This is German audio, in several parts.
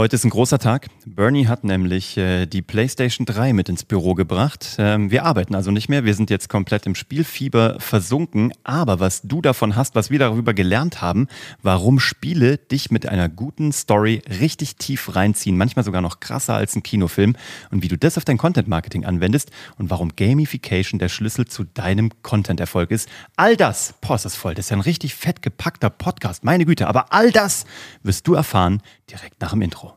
Heute ist ein großer Tag. Bernie hat nämlich äh, die PlayStation 3 mit ins Büro gebracht. Ähm, wir arbeiten also nicht mehr. Wir sind jetzt komplett im Spielfieber versunken. Aber was du davon hast, was wir darüber gelernt haben, warum Spiele dich mit einer guten Story richtig tief reinziehen, manchmal sogar noch krasser als ein Kinofilm und wie du das auf dein Content Marketing anwendest und warum Gamification der Schlüssel zu deinem Content-Erfolg ist. All das, boah, ist das voll. Das ist ja ein richtig fett gepackter Podcast. Meine Güte. Aber all das wirst du erfahren direkt nach dem Intro.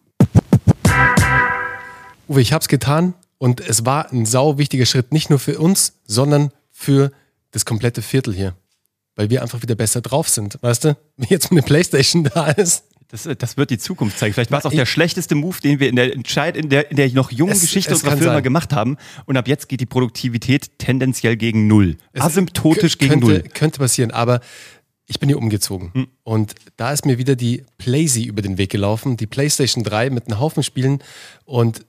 Uwe, ich habe es getan und es war ein sau wichtiger Schritt, nicht nur für uns, sondern für das komplette Viertel hier. Weil wir einfach wieder besser drauf sind. Weißt du, wie jetzt eine Playstation da ist. Das, das, wird die Zukunft zeigen. Vielleicht war es auch der schlechteste Move, den wir in der, Entscheid in der, in der noch jungen es, Geschichte es unserer Firma sein. gemacht haben. Und ab jetzt geht die Produktivität tendenziell gegen Null. Es Asymptotisch gegen könnte, Null. Könnte passieren, aber ich bin hier umgezogen hm. und da ist mir wieder die Playsee über den Weg gelaufen, die PlayStation 3 mit einem Haufen Spielen und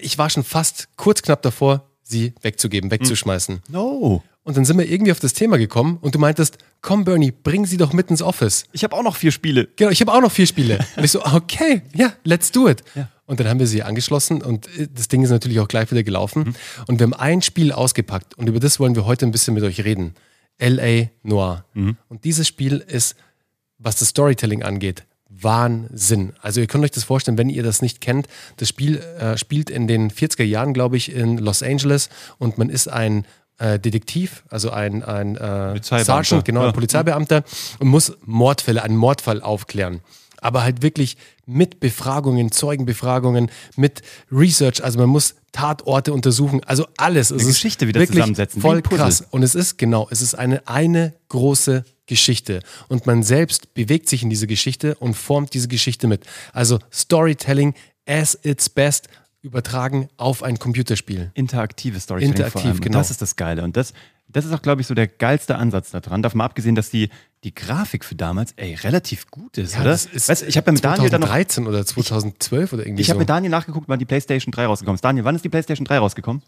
ich war schon fast kurz knapp davor, sie wegzugeben, wegzuschmeißen. Hm. No. Und dann sind wir irgendwie auf das Thema gekommen und du meintest, komm Bernie, bring sie doch mit ins Office. Ich habe auch noch vier Spiele. Genau, ich habe auch noch vier Spiele. und ich so, okay, ja, let's do it. Ja. Und dann haben wir sie angeschlossen und äh, das Ding ist natürlich auch gleich wieder gelaufen. Mhm. Und wir haben ein Spiel ausgepackt und über das wollen wir heute ein bisschen mit euch reden. LA Noir. Mhm. Und dieses Spiel ist, was das Storytelling angeht, Wahnsinn. Also ihr könnt euch das vorstellen, wenn ihr das nicht kennt. Das Spiel äh, spielt in den 40er Jahren, glaube ich, in Los Angeles und man ist ein äh, Detektiv, also ein, ein äh, Sergeant, genau, ein Polizeibeamter und muss Mordfälle, einen Mordfall aufklären aber halt wirklich mit Befragungen, Zeugenbefragungen, mit Research. Also man muss Tatorte untersuchen, also alles. Eine es Geschichte wieder zusammensetzen. Voll krass. Und es ist genau, es ist eine, eine große Geschichte. Und man selbst bewegt sich in diese Geschichte und formt diese Geschichte mit. Also Storytelling as its best übertragen auf ein Computerspiel. Interaktive Storytelling. Interaktiv, genau. das ist das Geile. Und das, das ist auch, glaube ich, so der geilste Ansatz daran. Davon mal abgesehen, dass die, die Grafik für damals, ey, relativ gut ist, ja, oder? Das ist, weißt, ich habe ja mit 2013 Daniel dann noch, oder 2012 oder irgendwie Ich habe so. mit Daniel nachgeguckt, wann die PlayStation 3 rausgekommen ist. Daniel, wann ist die PlayStation 3 rausgekommen?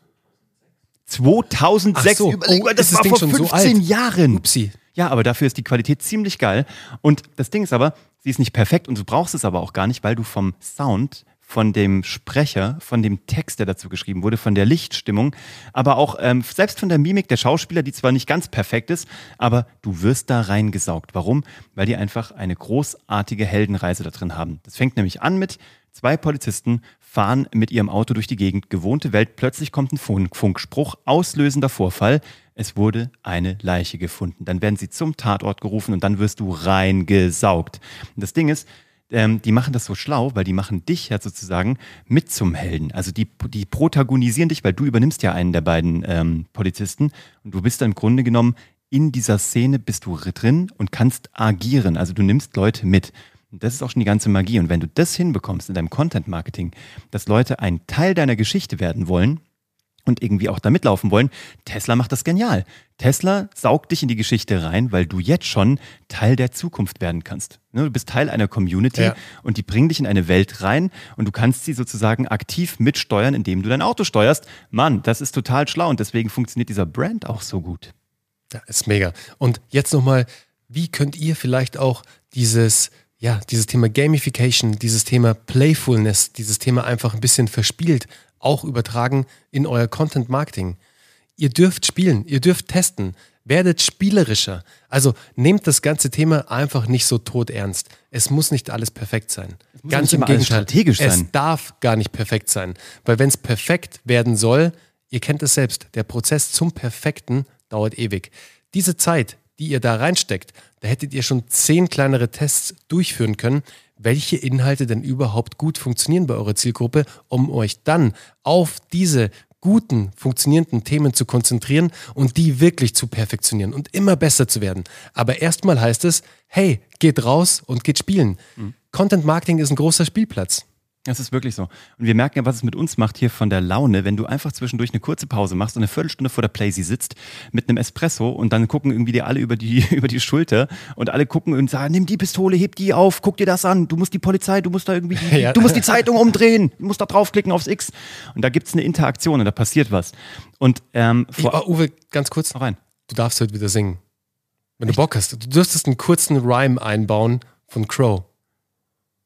2006. So. Überleg oh, das, das war Ding vor 15 so Jahren. Upsi. Ja, aber dafür ist die Qualität ziemlich geil. Und das Ding ist aber, sie ist nicht perfekt und du brauchst es aber auch gar nicht, weil du vom Sound von dem Sprecher, von dem Text, der dazu geschrieben wurde, von der Lichtstimmung, aber auch ähm, selbst von der Mimik der Schauspieler, die zwar nicht ganz perfekt ist, aber du wirst da reingesaugt. Warum? Weil die einfach eine großartige Heldenreise da drin haben. Das fängt nämlich an mit zwei Polizisten fahren mit ihrem Auto durch die Gegend, gewohnte Welt, plötzlich kommt ein Funkspruch, auslösender Vorfall, es wurde eine Leiche gefunden. Dann werden sie zum Tatort gerufen und dann wirst du reingesaugt. Und das Ding ist, ähm, die machen das so schlau, weil die machen dich ja sozusagen mit zum Helden. Also die, die protagonisieren dich, weil du übernimmst ja einen der beiden ähm, Polizisten und du bist dann im Grunde genommen in dieser Szene bist du drin und kannst agieren. Also du nimmst Leute mit. Und das ist auch schon die ganze Magie. Und wenn du das hinbekommst in deinem Content Marketing, dass Leute ein Teil deiner Geschichte werden wollen, und irgendwie auch da mitlaufen wollen. Tesla macht das genial. Tesla saugt dich in die Geschichte rein, weil du jetzt schon Teil der Zukunft werden kannst. Ne, du bist Teil einer Community ja. und die bringen dich in eine Welt rein und du kannst sie sozusagen aktiv mitsteuern, indem du dein Auto steuerst. Mann, das ist total schlau und deswegen funktioniert dieser Brand auch so gut. Ja, ist mega. Und jetzt nochmal, wie könnt ihr vielleicht auch dieses ja, dieses Thema Gamification, dieses Thema Playfulness, dieses Thema einfach ein bisschen verspielt auch übertragen in euer Content Marketing. Ihr dürft spielen, ihr dürft testen, werdet spielerischer. Also nehmt das ganze Thema einfach nicht so tot ernst. Es muss nicht alles perfekt sein. Ganz im Gegenteil. Strategisch sein. Es darf gar nicht perfekt sein. Weil wenn es perfekt werden soll, ihr kennt es selbst, der Prozess zum Perfekten dauert ewig. Diese Zeit, die ihr da reinsteckt, da hättet ihr schon zehn kleinere Tests durchführen können, welche Inhalte denn überhaupt gut funktionieren bei eurer Zielgruppe, um euch dann auf diese guten, funktionierenden Themen zu konzentrieren und die wirklich zu perfektionieren und immer besser zu werden. Aber erstmal heißt es, hey, geht raus und geht spielen. Mhm. Content Marketing ist ein großer Spielplatz. Das ist wirklich so. Und wir merken ja, was es mit uns macht hier von der Laune, wenn du einfach zwischendurch eine kurze Pause machst und eine Viertelstunde vor der Playsee sitzt mit einem Espresso und dann gucken irgendwie dir alle über die, über die Schulter und alle gucken und sagen, nimm die Pistole, heb die auf, guck dir das an, du musst die Polizei, du musst da irgendwie, die, ja. du musst die Zeitung umdrehen, du musst da draufklicken aufs X. Und da gibt es eine Interaktion und da passiert was. Und ähm, vor ich, oh, Uwe, ganz kurz. Noch rein. Du darfst heute wieder singen. Wenn Echt? du Bock hast. Du dürftest einen kurzen Rhyme einbauen von Crow.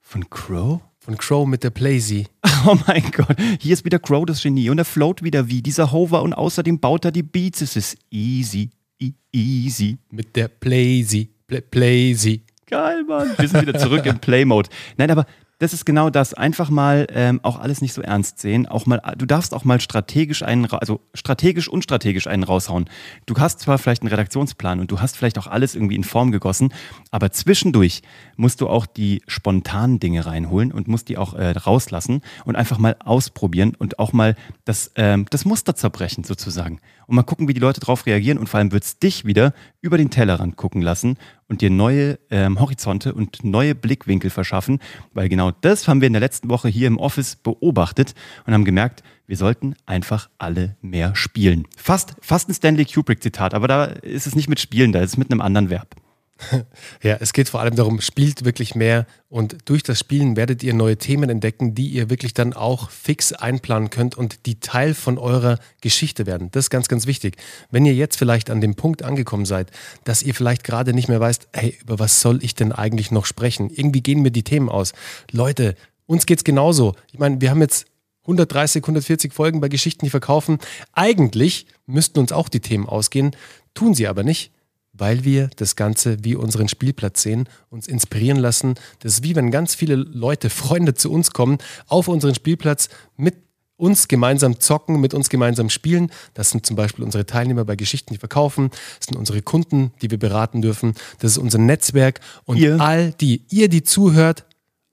Von Crow? Und Crow mit der Playsee. Oh mein Gott, hier ist wieder Crow das Genie und er float wieder wie dieser Hover und außerdem baut er die Beats. Es ist easy, e easy. Mit der Playsee, Play Playsee. Geil, Mann. Wir sind wieder zurück im Play-Mode. Nein, aber das ist genau das. Einfach mal ähm, auch alles nicht so ernst sehen. Auch mal, du darfst auch mal strategisch einen, also strategisch und strategisch einen raushauen. Du hast zwar vielleicht einen Redaktionsplan und du hast vielleicht auch alles irgendwie in Form gegossen, aber zwischendurch musst du auch die spontanen Dinge reinholen und musst die auch äh, rauslassen und einfach mal ausprobieren und auch mal das, ähm, das Muster zerbrechen sozusagen. Und mal gucken, wie die Leute darauf reagieren und vor allem wird es dich wieder über den Tellerrand gucken lassen und dir neue ähm, Horizonte und neue Blickwinkel verschaffen, weil genau das haben wir in der letzten Woche hier im Office beobachtet und haben gemerkt, wir sollten einfach alle mehr spielen. Fast, fast ein Stanley Kubrick-Zitat, aber da ist es nicht mit Spielen, da ist es mit einem anderen Verb. Ja, es geht vor allem darum, spielt wirklich mehr und durch das Spielen werdet ihr neue Themen entdecken, die ihr wirklich dann auch fix einplanen könnt und die Teil von eurer Geschichte werden. Das ist ganz, ganz wichtig. Wenn ihr jetzt vielleicht an dem Punkt angekommen seid, dass ihr vielleicht gerade nicht mehr weißt, hey, über was soll ich denn eigentlich noch sprechen? Irgendwie gehen mir die Themen aus. Leute, uns geht's genauso. Ich meine, wir haben jetzt 130, 140 Folgen bei Geschichten, die verkaufen. Eigentlich müssten uns auch die Themen ausgehen, tun sie aber nicht weil wir das Ganze wie unseren Spielplatz sehen, uns inspirieren lassen. Das ist wie wenn ganz viele Leute, Freunde zu uns kommen, auf unseren Spielplatz mit uns gemeinsam zocken, mit uns gemeinsam spielen. Das sind zum Beispiel unsere Teilnehmer bei Geschichten, die verkaufen. Das sind unsere Kunden, die wir beraten dürfen. Das ist unser Netzwerk. Und ihr. all die, ihr, die zuhört,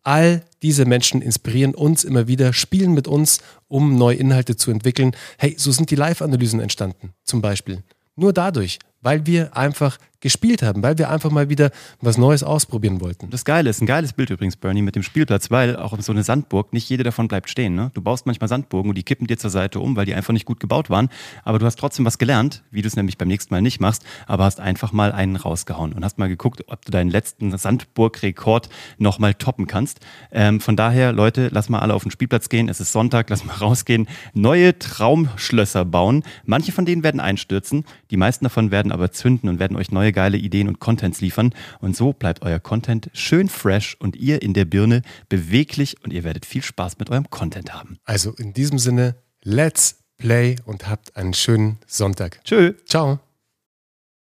all diese Menschen inspirieren uns immer wieder, spielen mit uns, um neue Inhalte zu entwickeln. Hey, so sind die Live-Analysen entstanden, zum Beispiel. Nur dadurch, weil wir einfach gespielt haben, weil wir einfach mal wieder was Neues ausprobieren wollten. Das Geile ist, ein geiles Bild übrigens, Bernie, mit dem Spielplatz, weil auch so eine Sandburg, nicht jede davon bleibt stehen. Ne? Du baust manchmal Sandburgen und die kippen dir zur Seite um, weil die einfach nicht gut gebaut waren. Aber du hast trotzdem was gelernt, wie du es nämlich beim nächsten Mal nicht machst, aber hast einfach mal einen rausgehauen und hast mal geguckt, ob du deinen letzten Sandburg-Rekord nochmal toppen kannst. Ähm, von daher, Leute, lass mal alle auf den Spielplatz gehen. Es ist Sonntag, lass mal rausgehen. Neue Traumschlösser bauen. Manche von denen werden einstürzen, die meisten davon werden aber zünden und werden euch neue geile Ideen und Contents liefern. Und so bleibt euer Content schön fresh und ihr in der Birne beweglich und ihr werdet viel Spaß mit eurem Content haben. Also in diesem Sinne, let's play und habt einen schönen Sonntag. Tschö. Ciao.